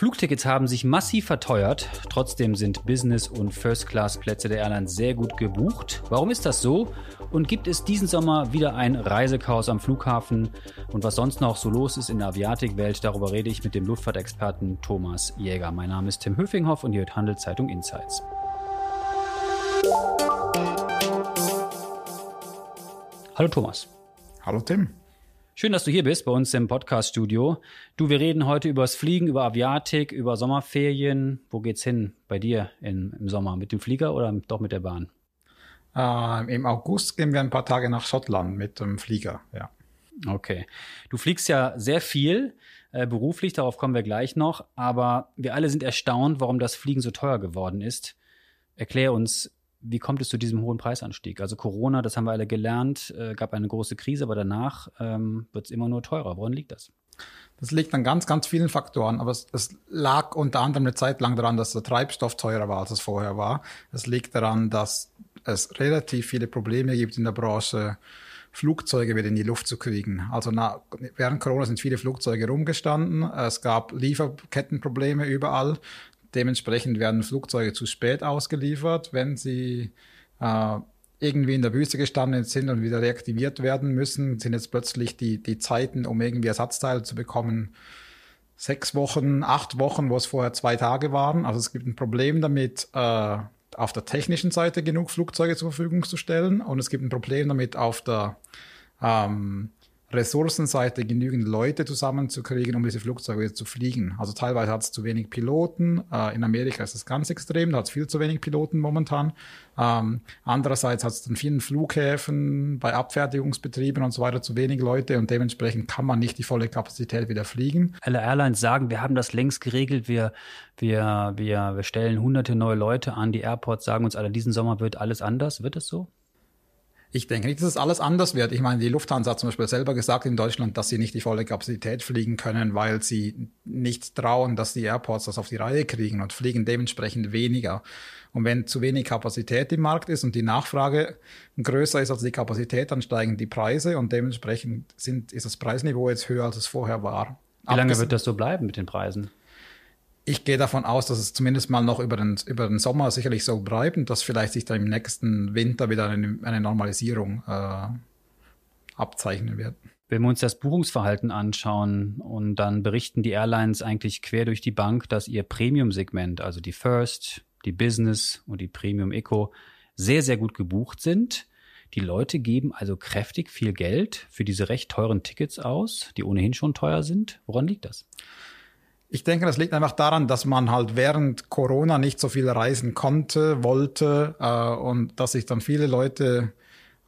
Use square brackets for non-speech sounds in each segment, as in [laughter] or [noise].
Flugtickets haben sich massiv verteuert. Trotzdem sind Business- und First-Class-Plätze der Airlines sehr gut gebucht. Warum ist das so? Und gibt es diesen Sommer wieder ein Reisechaos am Flughafen? Und was sonst noch so los ist in der Aviatikwelt, darüber rede ich mit dem Luftfahrtexperten Thomas Jäger. Mein Name ist Tim Höfinghoff und hier hört Handelszeitung Insights. Hallo Thomas. Hallo Tim. Schön, dass du hier bist bei uns im Podcast-Studio. Du, wir reden heute über das Fliegen, über Aviatik, über Sommerferien. Wo geht's hin bei dir in, im Sommer? Mit dem Flieger oder doch mit der Bahn? Äh, Im August gehen wir ein paar Tage nach Schottland mit dem Flieger, ja. Okay. Du fliegst ja sehr viel äh, beruflich, darauf kommen wir gleich noch. Aber wir alle sind erstaunt, warum das Fliegen so teuer geworden ist. Erklär uns, wie kommt es zu diesem hohen Preisanstieg? Also Corona, das haben wir alle gelernt, äh, gab eine große Krise, aber danach ähm, wird es immer nur teurer. Woran liegt das? Das liegt an ganz, ganz vielen Faktoren, aber es, es, lag unter anderem eine Zeit lang daran, dass der Treibstoff teurer war, als es vorher war. Es liegt daran, dass es relativ viele Probleme gibt in der Branche, Flugzeuge wieder in die Luft zu kriegen. Also na, während Corona sind viele Flugzeuge rumgestanden. Es gab Lieferkettenprobleme überall. Dementsprechend werden Flugzeuge zu spät ausgeliefert, wenn sie äh, irgendwie in der Wüste gestanden sind und wieder reaktiviert werden müssen, sind jetzt plötzlich die, die Zeiten, um irgendwie Ersatzteile zu bekommen, sechs Wochen, acht Wochen, wo es vorher zwei Tage waren. Also es gibt ein Problem damit, äh, auf der technischen Seite genug Flugzeuge zur Verfügung zu stellen und es gibt ein Problem damit, auf der ähm, Ressourcenseite genügend Leute zusammenzukriegen, um diese Flugzeuge zu fliegen. Also teilweise hat es zu wenig Piloten. Äh, in Amerika ist das ganz extrem, da hat es viel zu wenig Piloten momentan. Ähm, andererseits hat es an vielen Flughäfen, bei Abfertigungsbetrieben und so weiter zu wenig Leute und dementsprechend kann man nicht die volle Kapazität wieder fliegen. Alle Airlines sagen, wir haben das längst geregelt, wir, wir, wir, wir stellen hunderte neue Leute an. Die Airports sagen uns alle, diesen Sommer wird alles anders. Wird es so? Ich denke nicht, dass es alles anders wird. Ich meine, die Lufthansa hat zum Beispiel selber gesagt in Deutschland, dass sie nicht die volle Kapazität fliegen können, weil sie nicht trauen, dass die Airports das auf die Reihe kriegen und fliegen dementsprechend weniger. Und wenn zu wenig Kapazität im Markt ist und die Nachfrage größer ist als die Kapazität, dann steigen die Preise und dementsprechend sind, ist das Preisniveau jetzt höher, als es vorher war. Wie lange wird das so bleiben mit den Preisen? Ich gehe davon aus, dass es zumindest mal noch über den, über den Sommer sicherlich so bleibt und dass vielleicht sich dann im nächsten Winter wieder eine, eine Normalisierung äh, abzeichnen wird. Wenn wir uns das Buchungsverhalten anschauen und dann berichten die Airlines eigentlich quer durch die Bank, dass ihr Premium-Segment, also die First, die Business und die Premium Eco, sehr, sehr gut gebucht sind. Die Leute geben also kräftig viel Geld für diese recht teuren Tickets aus, die ohnehin schon teuer sind. Woran liegt das? Ich denke, das liegt einfach daran, dass man halt während Corona nicht so viel reisen konnte, wollte äh, und dass sich dann viele Leute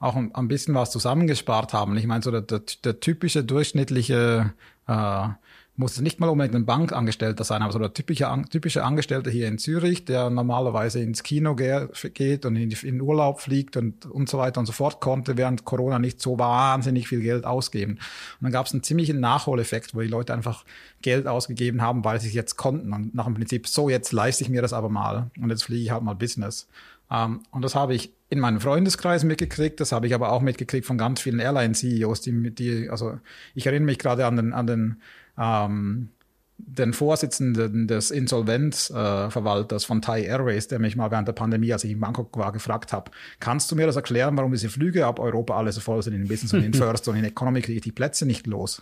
auch ein, ein bisschen was zusammengespart haben. Ich meine, so der, der, der typische durchschnittliche äh, muss nicht mal unbedingt ein Bankangestellter sein, aber so der typische, typische Angestellte hier in Zürich, der normalerweise ins Kino geht und in, in Urlaub fliegt und, und so weiter und so fort, konnte während Corona nicht so wahnsinnig viel Geld ausgeben. Und dann gab es einen ziemlichen Nachholeffekt, wo die Leute einfach Geld ausgegeben haben, weil sie es jetzt konnten. Und nach dem Prinzip, so jetzt leiste ich mir das aber mal und jetzt fliege ich halt mal Business. Um, ähm, und das habe ich in meinem Freundeskreis mitgekriegt, das habe ich aber auch mitgekriegt von ganz vielen Airline-CEOs, die, die, also ich erinnere mich gerade an den, an den ähm, den Vorsitzenden des Insolvenzverwalters äh, von Thai Airways, der mich mal während der Pandemie, als ich in Bangkok war, gefragt habe, kannst du mir das erklären, warum diese Flüge ab Europa alle so voll sind in Business und in [laughs] First und in Economy kriege ich die Plätze nicht los?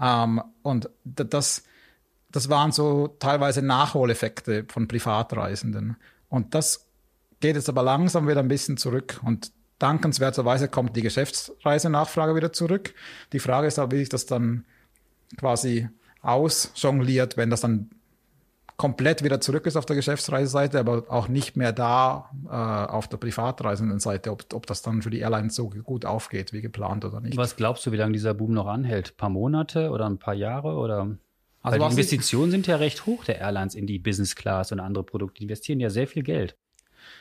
Ähm, und das, das waren so teilweise Nachholeffekte von Privatreisenden. Und das geht jetzt aber langsam wieder ein bisschen zurück und dankenswerterweise kommt die Geschäftsreisenachfrage wieder zurück. Die Frage ist aber, wie sich das dann quasi ausjongliert, wenn das dann komplett wieder zurück ist auf der Geschäftsreiseseite, aber auch nicht mehr da äh, auf der privatreisenden Seite, ob, ob das dann für die Airlines so gut aufgeht wie geplant oder nicht. Was glaubst du, wie lange dieser Boom noch anhält? Ein paar Monate oder ein paar Jahre oder? Also die Investitionen sind ja recht hoch der Airlines in die Business Class und andere Produkte. Die investieren ja sehr viel Geld.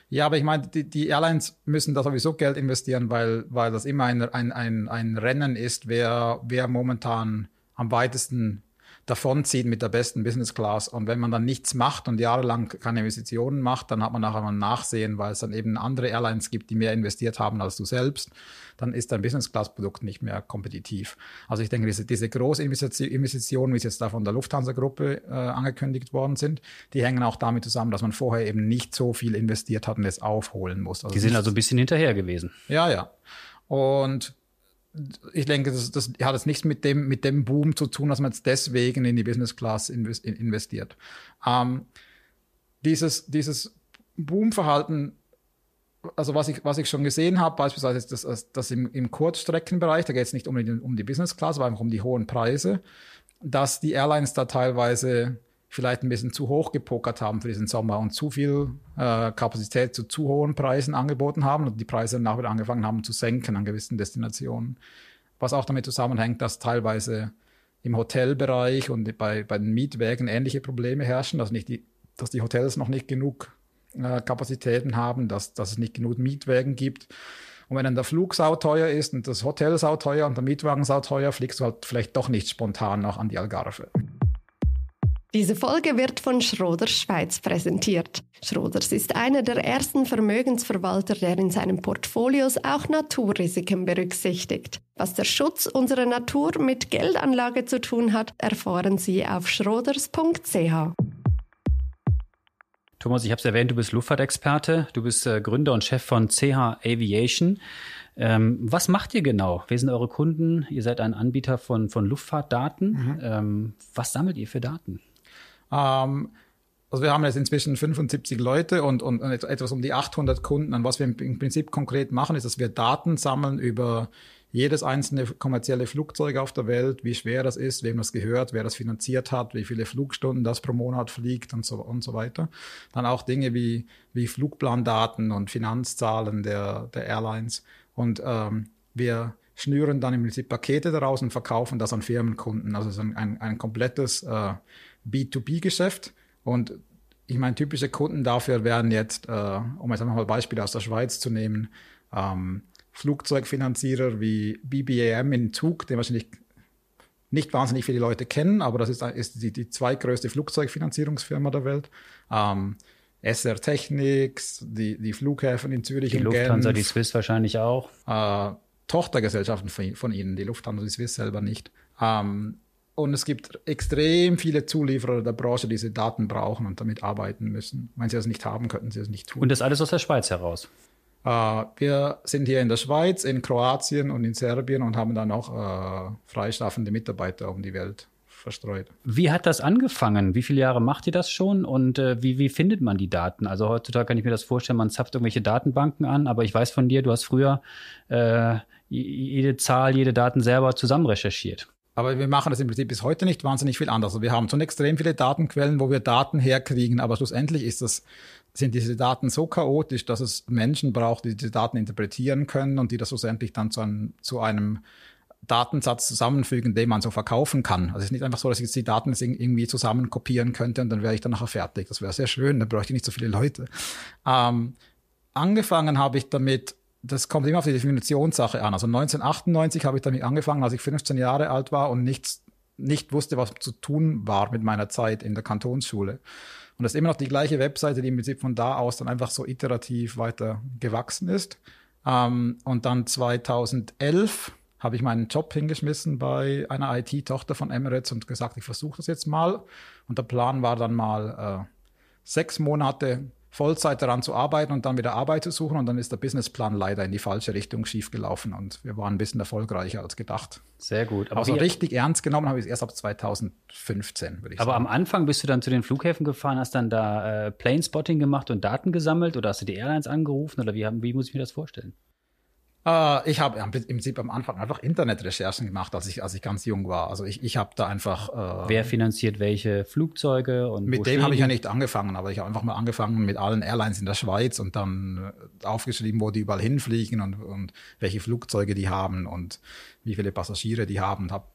Ja, aber ich meine, die, die Airlines müssen da sowieso Geld investieren, weil, weil das immer ein, ein, ein, ein Rennen ist, wer, wer momentan am weitesten davonziehen mit der besten Business Class. Und wenn man dann nichts macht und jahrelang keine Investitionen macht, dann hat man nachher mal ein Nachsehen, weil es dann eben andere Airlines gibt, die mehr investiert haben als du selbst. Dann ist dein Business Class Produkt nicht mehr kompetitiv. Also ich denke, diese, diese Großinvestitionen, wie es jetzt da von der Lufthansa-Gruppe äh, angekündigt worden sind, die hängen auch damit zusammen, dass man vorher eben nicht so viel investiert hat und es aufholen muss. Also die sind also ein bisschen hinterher gewesen. Ja, ja. Und ich denke, das, das hat jetzt nichts mit dem, mit dem Boom zu tun, dass man jetzt deswegen in die Business Class investiert. Ähm, dieses, dieses Boomverhalten, also was ich, was ich schon gesehen habe, beispielsweise ist das, das im, im Kurzstreckenbereich, da geht es nicht die, um die Business Class, aber einfach um die hohen Preise, dass die Airlines da teilweise vielleicht ein bisschen zu hoch gepokert haben für diesen Sommer und zu viel äh, Kapazität zu zu hohen Preisen angeboten haben und die Preise dann auch wieder angefangen haben zu senken an gewissen Destinationen. Was auch damit zusammenhängt, dass teilweise im Hotelbereich und bei, bei den Mietwägen ähnliche Probleme herrschen, dass, nicht die, dass die Hotels noch nicht genug äh, Kapazitäten haben, dass, dass es nicht genug Mietwägen gibt. Und wenn dann der Flug sauteuer ist und das Hotel sauteuer und der Mietwagen sauteuer, fliegst du halt vielleicht doch nicht spontan noch an die Algarve. Diese Folge wird von Schroders Schweiz präsentiert. Schroders ist einer der ersten Vermögensverwalter, der in seinen Portfolios auch Naturrisiken berücksichtigt. Was der Schutz unserer Natur mit Geldanlage zu tun hat, erfahren Sie auf schroders.ch. Thomas, ich habe es erwähnt, du bist Luftfahrtexperte, du bist äh, Gründer und Chef von CH Aviation. Ähm, was macht ihr genau? Wer sind eure Kunden? Ihr seid ein Anbieter von, von Luftfahrtdaten. Mhm. Ähm, was sammelt ihr für Daten? Ähm, also wir haben jetzt inzwischen 75 Leute und, und, etwas um die 800 Kunden. Und was wir im Prinzip konkret machen, ist, dass wir Daten sammeln über jedes einzelne kommerzielle Flugzeug auf der Welt, wie schwer das ist, wem das gehört, wer das finanziert hat, wie viele Flugstunden das pro Monat fliegt und so, und so weiter. Dann auch Dinge wie, wie Flugplandaten und Finanzzahlen der, der Airlines. Und ähm, wir schnüren dann im Prinzip Pakete daraus und verkaufen das an Firmenkunden. Also es ist ein, ein, ein komplettes äh, B2B-Geschäft. Und ich meine, typische Kunden dafür wären jetzt, äh, um jetzt einfach mal Beispiele aus der Schweiz zu nehmen, ähm, Flugzeugfinanzierer wie BBAM in Zug, den wahrscheinlich nicht wahnsinnig viele Leute kennen, aber das ist, ist die, die zweitgrößte Flugzeugfinanzierungsfirma der Welt. Ähm, SR Technics, die, die Flughäfen in Zürich die und Lufthansa, Genf. die Swiss wahrscheinlich auch. Äh, Tochtergesellschaften von, von, ihnen, die Lufthansa, die Swiss selber nicht. Ähm, und es gibt extrem viele Zulieferer der Branche, die diese Daten brauchen und damit arbeiten müssen. Wenn sie das nicht haben, könnten sie das nicht tun. Und das alles aus der Schweiz heraus? Äh, wir sind hier in der Schweiz, in Kroatien und in Serbien und haben dann auch äh, freischaffende Mitarbeiter um die Welt verstreut. Wie hat das angefangen? Wie viele Jahre macht ihr das schon und äh, wie, wie findet man die Daten? Also heutzutage kann ich mir das vorstellen, man zapft irgendwelche Datenbanken an, aber ich weiß von dir, du hast früher jede Zahl, jede Daten selber zusammen recherchiert. Aber wir machen das im Prinzip bis heute nicht wahnsinnig viel anders. Wir haben schon extrem viele Datenquellen, wo wir Daten herkriegen, aber schlussendlich ist das, sind diese Daten so chaotisch, dass es Menschen braucht, die diese Daten interpretieren können und die das schlussendlich dann zu einem, zu einem Datensatz zusammenfügen, den man so verkaufen kann. Also es ist nicht einfach so, dass ich jetzt die Daten irgendwie zusammen kopieren könnte und dann wäre ich dann nachher fertig. Das wäre sehr schön, dann bräuchte ich nicht so viele Leute. Ähm, angefangen habe ich damit, das kommt immer auf die Definitionssache an. Also 1998 habe ich damit angefangen, als ich 15 Jahre alt war und nichts, nicht wusste, was zu tun war mit meiner Zeit in der Kantonsschule. Und das ist immer noch die gleiche Webseite, die im Prinzip von da aus dann einfach so iterativ weiter gewachsen ist. Ähm, und dann 2011 habe ich meinen Job hingeschmissen bei einer IT-Tochter von Emirates und gesagt, ich versuche das jetzt mal. Und der Plan war dann mal äh, sechs Monate Vollzeit daran zu arbeiten und dann wieder Arbeit zu suchen. Und dann ist der Businessplan leider in die falsche Richtung schiefgelaufen und wir waren ein bisschen erfolgreicher als gedacht. Sehr gut. Aber also richtig ernst genommen habe ich es erst ab 2015, würde ich aber sagen. Aber am Anfang bist du dann zu den Flughäfen gefahren, hast dann da äh, Plane-Spotting gemacht und Daten gesammelt oder hast du die Airlines angerufen oder wie, wie muss ich mir das vorstellen? Äh, ich habe im Prinzip am Anfang einfach Internetrecherchen gemacht, als ich, als ich ganz jung war. Also ich, ich habe da einfach. Äh, Wer finanziert welche Flugzeuge und Mit dem habe ich ja nicht angefangen, aber ich habe einfach mal angefangen mit allen Airlines in der Schweiz und dann äh, aufgeschrieben, wo die überall hinfliegen und, und welche Flugzeuge die haben und wie viele Passagiere die haben. Habe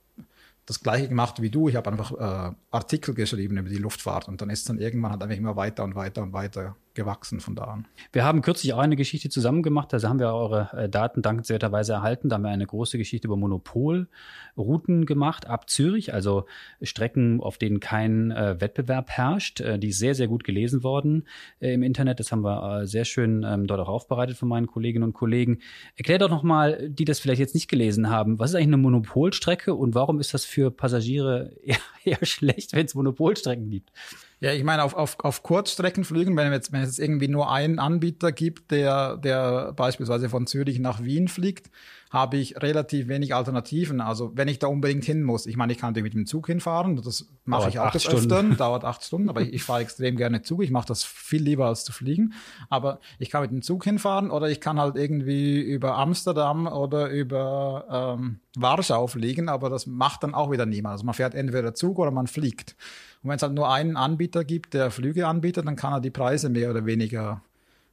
das gleiche gemacht wie du. Ich habe einfach äh, Artikel geschrieben über die Luftfahrt und dann ist dann irgendwann hat einfach immer weiter und weiter und weiter gewachsen von da an. Wir haben kürzlich auch eine Geschichte zusammen gemacht, da haben wir eure äh, Daten dankenswerterweise erhalten. Da haben wir eine große Geschichte über Monopolrouten gemacht ab Zürich, also Strecken, auf denen kein äh, Wettbewerb herrscht. Äh, die ist sehr, sehr gut gelesen worden äh, im Internet. Das haben wir äh, sehr schön ähm, dort auch aufbereitet von meinen Kolleginnen und Kollegen. Erklär doch nochmal, die das vielleicht jetzt nicht gelesen haben, was ist eigentlich eine Monopolstrecke und warum ist das für Passagiere [laughs] eher, eher schlecht, wenn es Monopolstrecken gibt? Ja, ich meine, auf, auf, auf Kurzstreckenflügen, wenn, jetzt, wenn es jetzt irgendwie nur einen Anbieter gibt, der, der beispielsweise von Zürich nach Wien fliegt, habe ich relativ wenig Alternativen. Also wenn ich da unbedingt hin muss, ich meine, ich kann natürlich mit dem Zug hinfahren, das mache dauert ich auch des Öfteren, [laughs] dauert acht Stunden, aber ich, ich fahre extrem gerne Zug, ich mache das viel lieber als zu fliegen. Aber ich kann mit dem Zug hinfahren oder ich kann halt irgendwie über Amsterdam oder über ähm, Warschau fliegen, aber das macht dann auch wieder niemand. Also man fährt entweder Zug oder man fliegt. Und wenn es halt nur einen Anbieter gibt, der Flüge anbietet, dann kann er die Preise mehr oder weniger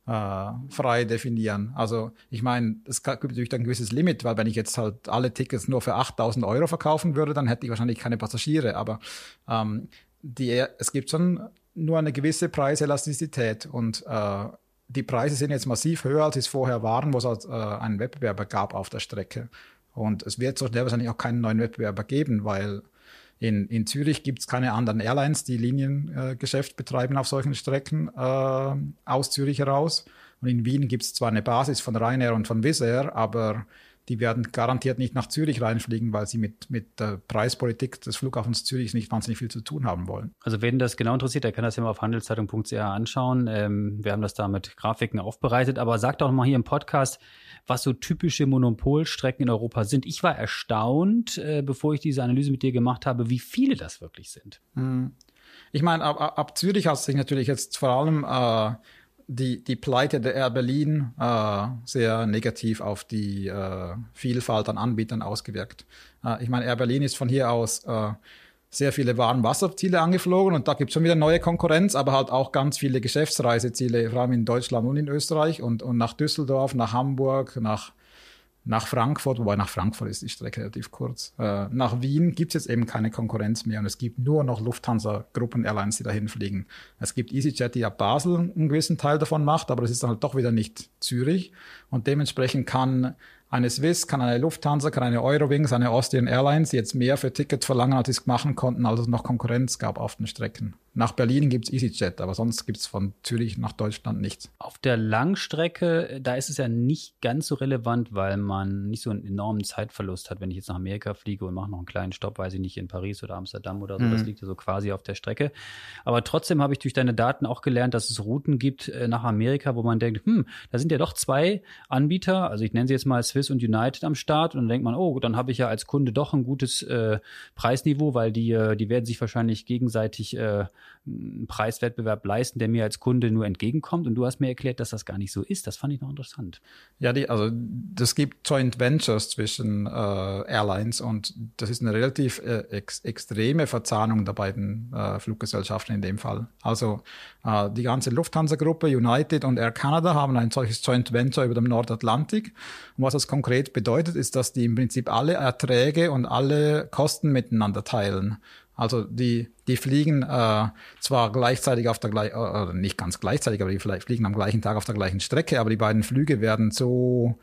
äh, frei definieren. Also ich meine, es gibt natürlich ein gewisses Limit, weil wenn ich jetzt halt alle Tickets nur für 8000 Euro verkaufen würde, dann hätte ich wahrscheinlich keine Passagiere. Aber ähm, die, es gibt schon nur eine gewisse Preiselastizität und äh, die Preise sind jetzt massiv höher, als es vorher waren, wo es halt, äh, einen Wettbewerber gab auf der Strecke. Und es wird so schnell wahrscheinlich auch keinen neuen Wettbewerber geben, weil in, in Zürich gibt es keine anderen Airlines, die Liniengeschäft äh, betreiben auf solchen Strecken äh, aus Zürich heraus. Und in Wien gibt es zwar eine Basis von Ryanair und von Wizz Air, aber die werden garantiert nicht nach Zürich reinfliegen, weil sie mit, mit der Preispolitik des Flughafens Zürich nicht wahnsinnig viel zu tun haben wollen. Also wen das genau interessiert, der kann das ja mal auf handelszeitung.ch anschauen. Ähm, wir haben das da mit Grafiken aufbereitet. Aber sagt doch mal hier im Podcast, was so typische Monopolstrecken in Europa sind. Ich war erstaunt, äh, bevor ich diese Analyse mit dir gemacht habe, wie viele das wirklich sind. Hm. Ich meine, ab, ab Zürich hat sich natürlich jetzt vor allem äh, die, die Pleite der Air Berlin äh, sehr negativ auf die äh, Vielfalt an Anbietern ausgewirkt. Äh, ich meine, Air Berlin ist von hier aus äh, sehr viele Waren-Wasserziele angeflogen und da gibt es schon wieder neue Konkurrenz, aber halt auch ganz viele Geschäftsreiseziele, vor allem in Deutschland und in Österreich und, und nach Düsseldorf, nach Hamburg, nach nach Frankfurt, wobei nach Frankfurt ist die Strecke relativ kurz. Äh, nach Wien gibt es jetzt eben keine Konkurrenz mehr und es gibt nur noch Lufthansa-Gruppen-Airlines, die dahin fliegen. Es gibt EasyJet, die ab Basel einen gewissen Teil davon macht, aber das ist dann halt doch wieder nicht Zürich und dementsprechend kann eine Swiss, kann eine Lufthansa, kann eine Eurowings, eine Austrian Airlines jetzt mehr für Tickets verlangen, als sie es machen konnten, als es noch Konkurrenz gab auf den Strecken. Nach Berlin gibt's EasyJet, aber sonst gibt's von Zürich nach Deutschland nichts. Auf der Langstrecke, da ist es ja nicht ganz so relevant, weil man nicht so einen enormen Zeitverlust hat, wenn ich jetzt nach Amerika fliege und mache noch einen kleinen Stopp, weiß ich nicht, in Paris oder Amsterdam oder so. Mhm. Das liegt ja so quasi auf der Strecke. Aber trotzdem habe ich durch deine Daten auch gelernt, dass es Routen gibt äh, nach Amerika, wo man denkt, hm, da sind ja doch zwei Anbieter, also ich nenne sie jetzt mal Swiss und United am Start und dann denkt man, oh, dann habe ich ja als Kunde doch ein gutes äh, Preisniveau, weil die, äh, die werden sich wahrscheinlich gegenseitig äh, einen Preiswettbewerb leisten, der mir als Kunde nur entgegenkommt. Und du hast mir erklärt, dass das gar nicht so ist. Das fand ich noch interessant. Ja, die, also das gibt Joint Ventures zwischen äh, Airlines und das ist eine relativ äh, ex extreme Verzahnung der beiden äh, Fluggesellschaften in dem Fall. Also die ganze Lufthansa-Gruppe, United und Air Canada haben ein solches Joint Venture über dem Nordatlantik. Und was das konkret bedeutet, ist, dass die im Prinzip alle Erträge und alle Kosten miteinander teilen. Also die, die fliegen äh, zwar gleichzeitig auf der gleichen, äh, nicht ganz gleichzeitig, aber die fliegen am gleichen Tag auf der gleichen Strecke, aber die beiden Flüge werden so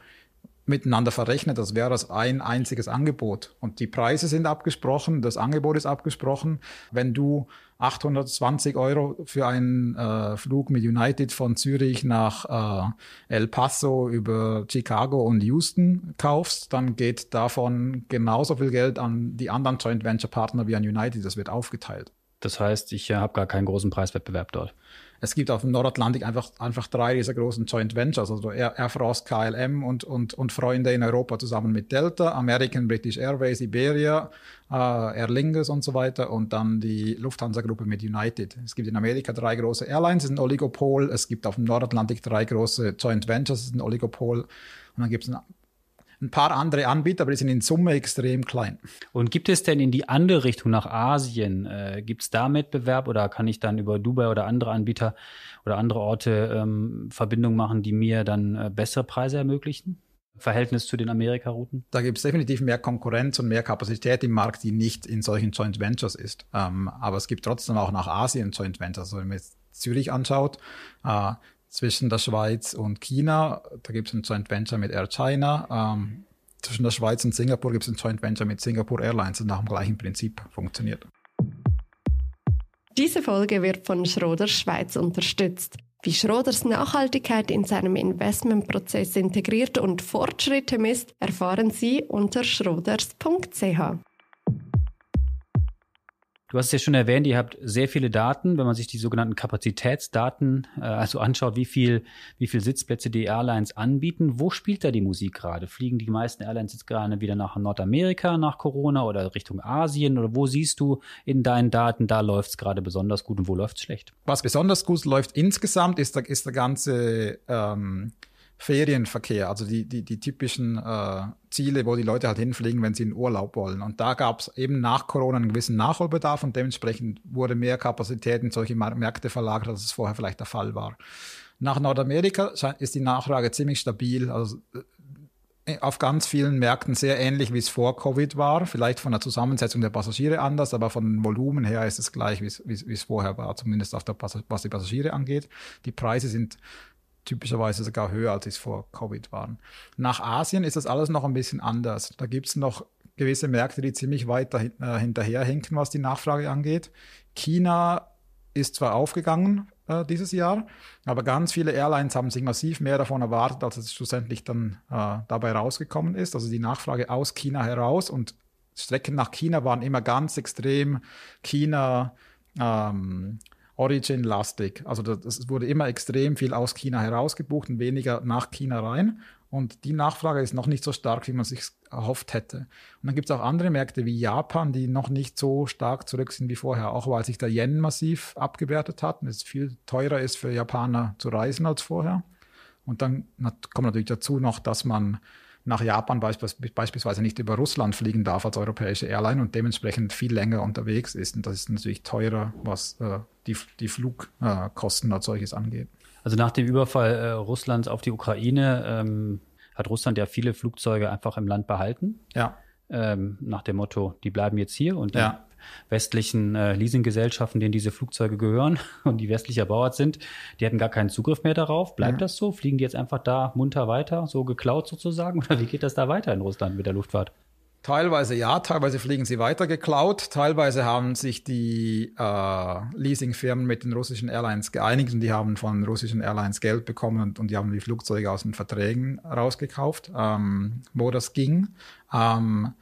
miteinander verrechnet, als wäre das ein einziges Angebot. Und die Preise sind abgesprochen, das Angebot ist abgesprochen. Wenn du 820 Euro für einen äh, Flug mit United von Zürich nach äh, El Paso über Chicago und Houston kaufst, dann geht davon genauso viel Geld an die anderen Joint Venture Partner wie an United. Das wird aufgeteilt. Das heißt, ich äh, habe gar keinen großen Preiswettbewerb dort. Es gibt auf dem Nordatlantik einfach, einfach drei dieser großen Joint Ventures, also Air, France, KLM und, und, und Freunde in Europa zusammen mit Delta, American, British Airways, Iberia, äh, Air Lingus und so weiter und dann die Lufthansa-Gruppe mit United. Es gibt in Amerika drei große Airlines, es ist ein Oligopol. Es gibt auf dem Nordatlantik drei große Joint Ventures, es ist ein Oligopol. Und dann gibt es ein ein paar andere Anbieter, aber die sind in Summe extrem klein. Und gibt es denn in die andere Richtung nach Asien, äh, gibt es da Wettbewerb oder kann ich dann über Dubai oder andere Anbieter oder andere Orte ähm, Verbindungen machen, die mir dann äh, bessere Preise ermöglichen? Verhältnis zu den Amerika-Routen? Da gibt es definitiv mehr Konkurrenz und mehr Kapazität im Markt, die nicht in solchen Joint Ventures ist. Ähm, aber es gibt trotzdem auch nach Asien Joint Ventures. Also wenn wir jetzt Zürich anschaut, äh, zwischen der Schweiz und China, da gibt es ein Joint Venture mit Air China. Ähm, zwischen der Schweiz und Singapur gibt es ein Joint Venture mit Singapore Airlines und nach dem gleichen Prinzip funktioniert. Diese Folge wird von Schroders Schweiz unterstützt. Wie Schroders Nachhaltigkeit in seinem Investmentprozess integriert und Fortschritte misst, erfahren Sie unter schroders.ch. Du hast es ja schon erwähnt, ihr habt sehr viele Daten. Wenn man sich die sogenannten Kapazitätsdaten äh, also anschaut, wie viel, wie viel Sitzplätze die Airlines anbieten, wo spielt da die Musik gerade? Fliegen die meisten Airlines jetzt gerade wieder nach Nordamerika nach Corona oder Richtung Asien? Oder wo siehst du in deinen Daten, da läuft es gerade besonders gut und wo läuft es schlecht? Was besonders gut läuft insgesamt, ist der, ist der ganze ähm, Ferienverkehr, also die, die, die typischen äh, Ziele, wo die Leute halt hinfliegen, wenn sie in Urlaub wollen. Und da gab es eben nach Corona einen gewissen Nachholbedarf und dementsprechend wurde mehr Kapazität in solche Märkte verlagert, als es vorher vielleicht der Fall war. Nach Nordamerika ist die Nachfrage ziemlich stabil, also äh, auf ganz vielen Märkten sehr ähnlich, wie es vor Covid war. Vielleicht von der Zusammensetzung der Passagiere anders, aber von Volumen her ist es gleich, wie es vorher war, zumindest auf der, was die Passagiere angeht. Die Preise sind typischerweise sogar höher, als es vor Covid waren. Nach Asien ist das alles noch ein bisschen anders. Da gibt es noch gewisse Märkte, die ziemlich weit äh, hinterherhinken, was die Nachfrage angeht. China ist zwar aufgegangen äh, dieses Jahr, aber ganz viele Airlines haben sich massiv mehr davon erwartet, als es schlussendlich dann äh, dabei rausgekommen ist. Also die Nachfrage aus China heraus und Strecken nach China waren immer ganz extrem China, ähm, Origin-lastig. Also es wurde immer extrem viel aus China herausgebucht und weniger nach China rein. Und die Nachfrage ist noch nicht so stark, wie man sich erhofft hätte. Und dann gibt es auch andere Märkte wie Japan, die noch nicht so stark zurück sind wie vorher, auch weil sich der Yen massiv abgewertet hat und es viel teurer ist für Japaner zu reisen als vorher. Und dann kommt natürlich dazu noch, dass man nach Japan beispielsweise nicht über Russland fliegen darf als europäische Airline und dementsprechend viel länger unterwegs ist. Und das ist natürlich teurer, was äh, die, die Flugkosten als solches angeht. Also nach dem Überfall äh, Russlands auf die Ukraine ähm, hat Russland ja viele Flugzeuge einfach im Land behalten. Ja. Ähm, nach dem Motto, die bleiben jetzt hier und ja westlichen äh, Leasinggesellschaften, denen diese Flugzeuge gehören [laughs] und die westlich erbaut sind, die hatten gar keinen Zugriff mehr darauf. Bleibt ja. das so? Fliegen die jetzt einfach da munter weiter, so geklaut sozusagen? [laughs] Oder wie geht das da weiter in Russland mit der Luftfahrt? Teilweise ja, teilweise fliegen sie weiter geklaut, teilweise haben sich die äh, Leasingfirmen mit den russischen Airlines geeinigt und die haben von russischen Airlines Geld bekommen und, und die haben die Flugzeuge aus den Verträgen rausgekauft, ähm, wo das ging. Ähm,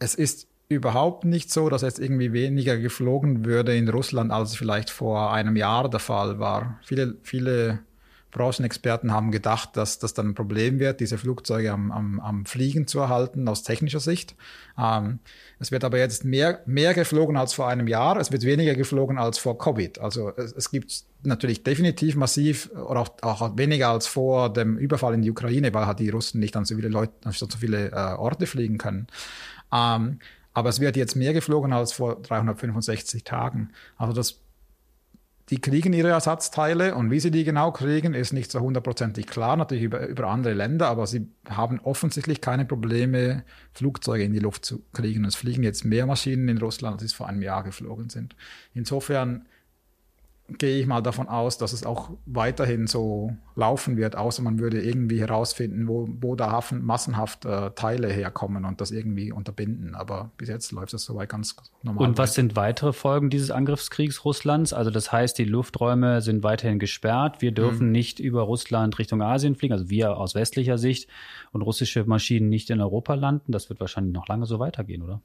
es ist überhaupt nicht so, dass jetzt irgendwie weniger geflogen würde in Russland, als vielleicht vor einem Jahr der Fall war. Viele, viele Branchenexperten haben gedacht, dass das dann ein Problem wird, diese Flugzeuge am, am, am Fliegen zu erhalten aus technischer Sicht. Ähm, es wird aber jetzt mehr, mehr geflogen als vor einem Jahr. Es wird weniger geflogen als vor Covid. Also es, es gibt natürlich definitiv massiv oder auch, auch, weniger als vor dem Überfall in die Ukraine, weil halt die Russen nicht an so viele Leute, an so viele äh, Orte fliegen können. Ähm, aber es wird jetzt mehr geflogen als vor 365 Tagen. Also das, die kriegen ihre Ersatzteile und wie sie die genau kriegen, ist nicht so hundertprozentig klar, natürlich über, über andere Länder, aber sie haben offensichtlich keine Probleme, Flugzeuge in die Luft zu kriegen. Es fliegen jetzt mehr Maschinen in Russland, als es vor einem Jahr geflogen sind. Insofern gehe ich mal davon aus, dass es auch weiterhin so laufen wird, außer man würde irgendwie herausfinden, wo, wo da Hafen, massenhaft äh, Teile herkommen und das irgendwie unterbinden. Aber bis jetzt läuft es soweit ganz normal. Und was weiter. sind weitere Folgen dieses Angriffskriegs Russlands? Also das heißt, die Lufträume sind weiterhin gesperrt. Wir dürfen hm. nicht über Russland Richtung Asien fliegen, also wir aus westlicher Sicht und russische Maschinen nicht in Europa landen. Das wird wahrscheinlich noch lange so weitergehen, oder?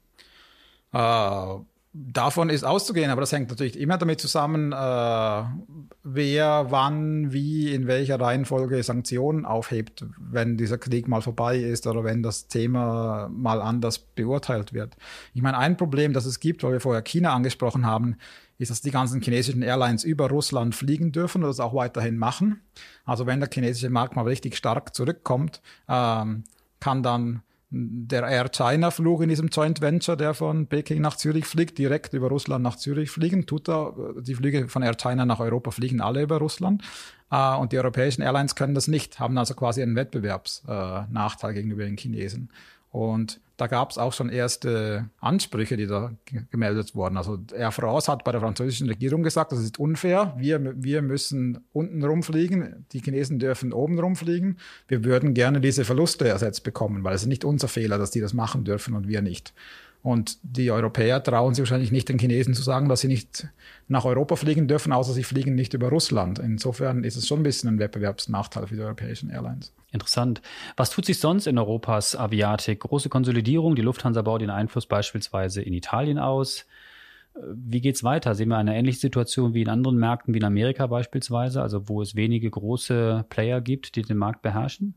Uh, Davon ist auszugehen, aber das hängt natürlich immer damit zusammen, äh, wer, wann, wie, in welcher Reihenfolge Sanktionen aufhebt, wenn dieser Krieg mal vorbei ist oder wenn das Thema mal anders beurteilt wird. Ich meine, ein Problem, das es gibt, weil wir vorher China angesprochen haben, ist, dass die ganzen chinesischen Airlines über Russland fliegen dürfen und das auch weiterhin machen. Also wenn der chinesische Markt mal richtig stark zurückkommt, ähm, kann dann der Air China Flug in diesem Joint Venture, der von Peking nach Zürich fliegt, direkt über Russland nach Zürich fliegen, tut er, die Flüge von Air China nach Europa fliegen alle über Russland. Äh, und die europäischen Airlines können das nicht, haben also quasi einen Wettbewerbsnachteil äh, gegenüber den Chinesen. Und da gab es auch schon erste Ansprüche, die da gemeldet wurden. Also Air France hat bei der französischen Regierung gesagt, das ist unfair. Wir, wir müssen unten rumfliegen, die Chinesen dürfen oben rumfliegen. Wir würden gerne diese Verluste ersetzt bekommen, weil es ist nicht unser Fehler, dass die das machen dürfen und wir nicht. Und die Europäer trauen sich wahrscheinlich nicht den Chinesen zu sagen, dass sie nicht nach Europa fliegen dürfen, außer sie fliegen nicht über Russland. Insofern ist es schon ein bisschen ein Wettbewerbsnachteil für die europäischen Airlines. Interessant. Was tut sich sonst in Europas Aviatik? Große Konsolidierung. Die Lufthansa baut den Einfluss beispielsweise in Italien aus. Wie geht's weiter? Sehen wir eine ähnliche Situation wie in anderen Märkten, wie in Amerika beispielsweise, also wo es wenige große Player gibt, die den Markt beherrschen?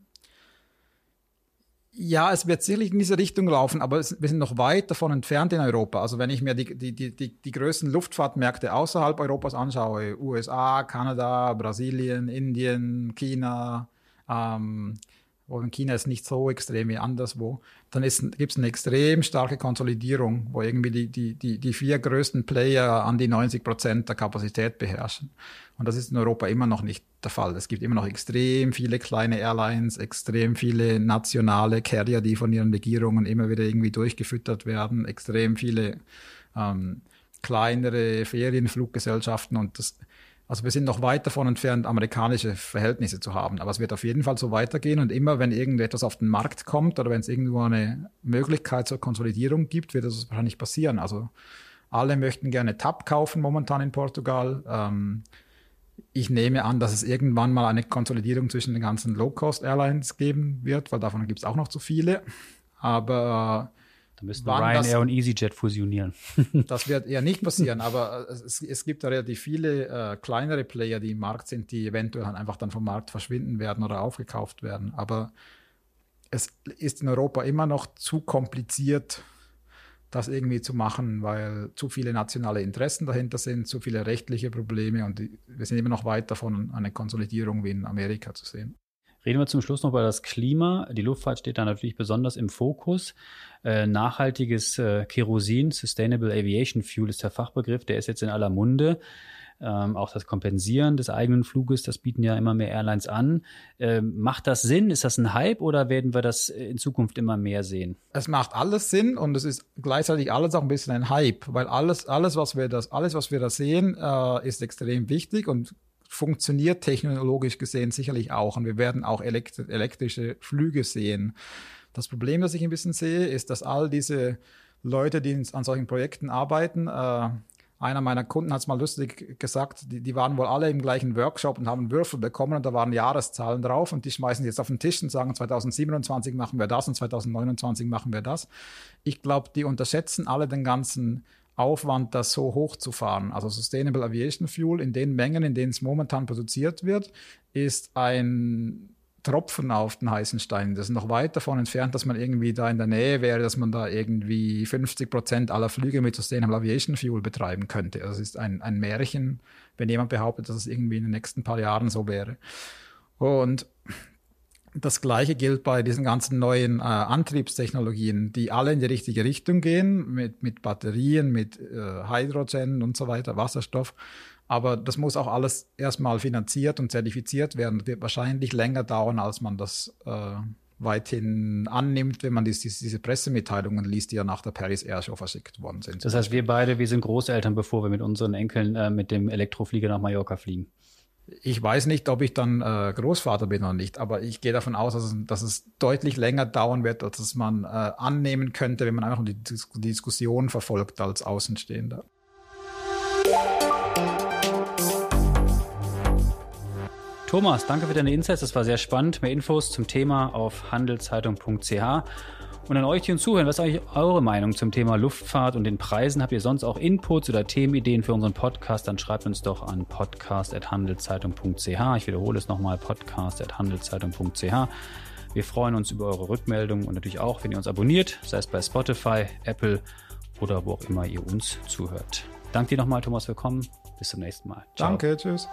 Ja, es wird sicherlich in diese Richtung laufen, aber wir sind noch weit davon entfernt in Europa. Also wenn ich mir die, die, die, die, die größten Luftfahrtmärkte außerhalb Europas anschaue, USA, Kanada, Brasilien, Indien, China, ähm, wo in China ist nicht so extrem wie anderswo, dann gibt es eine extrem starke Konsolidierung, wo irgendwie die, die, die, die vier größten Player an die 90 Prozent der Kapazität beherrschen. Und das ist in Europa immer noch nicht der Fall. Es gibt immer noch extrem viele kleine Airlines, extrem viele nationale Carrier, die von ihren Regierungen immer wieder irgendwie durchgefüttert werden, extrem viele ähm, kleinere Ferienfluggesellschaften und das also wir sind noch weit davon entfernt, amerikanische Verhältnisse zu haben. Aber es wird auf jeden Fall so weitergehen. Und immer, wenn irgendetwas auf den Markt kommt oder wenn es irgendwo eine Möglichkeit zur Konsolidierung gibt, wird das wahrscheinlich passieren. Also alle möchten gerne TAP kaufen momentan in Portugal. Ähm, ich nehme an, dass es irgendwann mal eine Konsolidierung zwischen den ganzen Low-Cost-Airlines geben wird, weil davon gibt es auch noch zu viele. Aber da müssten Ryanair das, und EasyJet fusionieren. [laughs] das wird eher nicht passieren, aber es, es gibt da relativ viele äh, kleinere Player, die im Markt sind, die eventuell einfach dann vom Markt verschwinden werden oder aufgekauft werden. Aber es ist in Europa immer noch zu kompliziert, das irgendwie zu machen, weil zu viele nationale Interessen dahinter sind, zu viele rechtliche Probleme und die, wir sind immer noch weit davon, eine Konsolidierung wie in Amerika zu sehen. Reden wir zum Schluss noch über das Klima. Die Luftfahrt steht da natürlich besonders im Fokus. Äh, nachhaltiges äh, Kerosin, Sustainable Aviation Fuel ist der Fachbegriff, der ist jetzt in aller Munde. Ähm, auch das Kompensieren des eigenen Fluges, das bieten ja immer mehr Airlines an. Ähm, macht das Sinn? Ist das ein Hype oder werden wir das in Zukunft immer mehr sehen? Es macht alles Sinn und es ist gleichzeitig alles auch ein bisschen ein Hype, weil alles, alles, was wir das, alles, was wir da sehen, äh, ist extrem wichtig und funktioniert technologisch gesehen sicherlich auch. Und wir werden auch elektri elektrische Flüge sehen. Das Problem, das ich ein bisschen sehe, ist, dass all diese Leute, die an solchen Projekten arbeiten, äh, einer meiner Kunden hat es mal lustig gesagt, die, die waren wohl alle im gleichen Workshop und haben Würfel bekommen und da waren Jahreszahlen drauf und die schmeißen jetzt auf den Tisch und sagen, 2027 machen wir das und 2029 machen wir das. Ich glaube, die unterschätzen alle den ganzen Aufwand, das so hochzufahren. Also Sustainable Aviation Fuel in den Mengen, in denen es momentan produziert wird, ist ein Tropfen auf den heißen Stein. Das ist noch weit davon entfernt, dass man irgendwie da in der Nähe wäre, dass man da irgendwie 50 Prozent aller Flüge mit Sustainable Aviation Fuel betreiben könnte. Das ist ein, ein Märchen, wenn jemand behauptet, dass es irgendwie in den nächsten paar Jahren so wäre. Und das gleiche gilt bei diesen ganzen neuen äh, Antriebstechnologien, die alle in die richtige Richtung gehen, mit, mit Batterien, mit äh, Hydrogen und so weiter, Wasserstoff. Aber das muss auch alles erstmal finanziert und zertifiziert werden. Das wird wahrscheinlich länger dauern, als man das äh, weithin annimmt, wenn man dies, diese Pressemitteilungen liest, die ja nach der Paris Air Show verschickt worden sind. Das heißt, wir beide, wir sind Großeltern, bevor wir mit unseren Enkeln äh, mit dem Elektroflieger nach Mallorca fliegen. Ich weiß nicht, ob ich dann äh, Großvater bin oder nicht, aber ich gehe davon aus, dass es, dass es deutlich länger dauern wird, als man äh, annehmen könnte, wenn man einfach die, die Diskussion verfolgt als Außenstehender. Thomas, danke für deine Insights. Das war sehr spannend. Mehr Infos zum Thema auf handelszeitung.ch. Und an euch, die uns zuhören, was ist eigentlich eure Meinung zum Thema Luftfahrt und den Preisen? Habt ihr sonst auch Inputs oder Themenideen für unseren Podcast? Dann schreibt uns doch an podcast.handelszeitung.ch. Ich wiederhole es nochmal, podcast.handelszeitung.ch. Wir freuen uns über eure Rückmeldungen und natürlich auch, wenn ihr uns abonniert, sei es bei Spotify, Apple oder wo auch immer ihr uns zuhört. Danke dir nochmal, Thomas, für kommen. Bis zum nächsten Mal. Ciao. Danke, tschüss.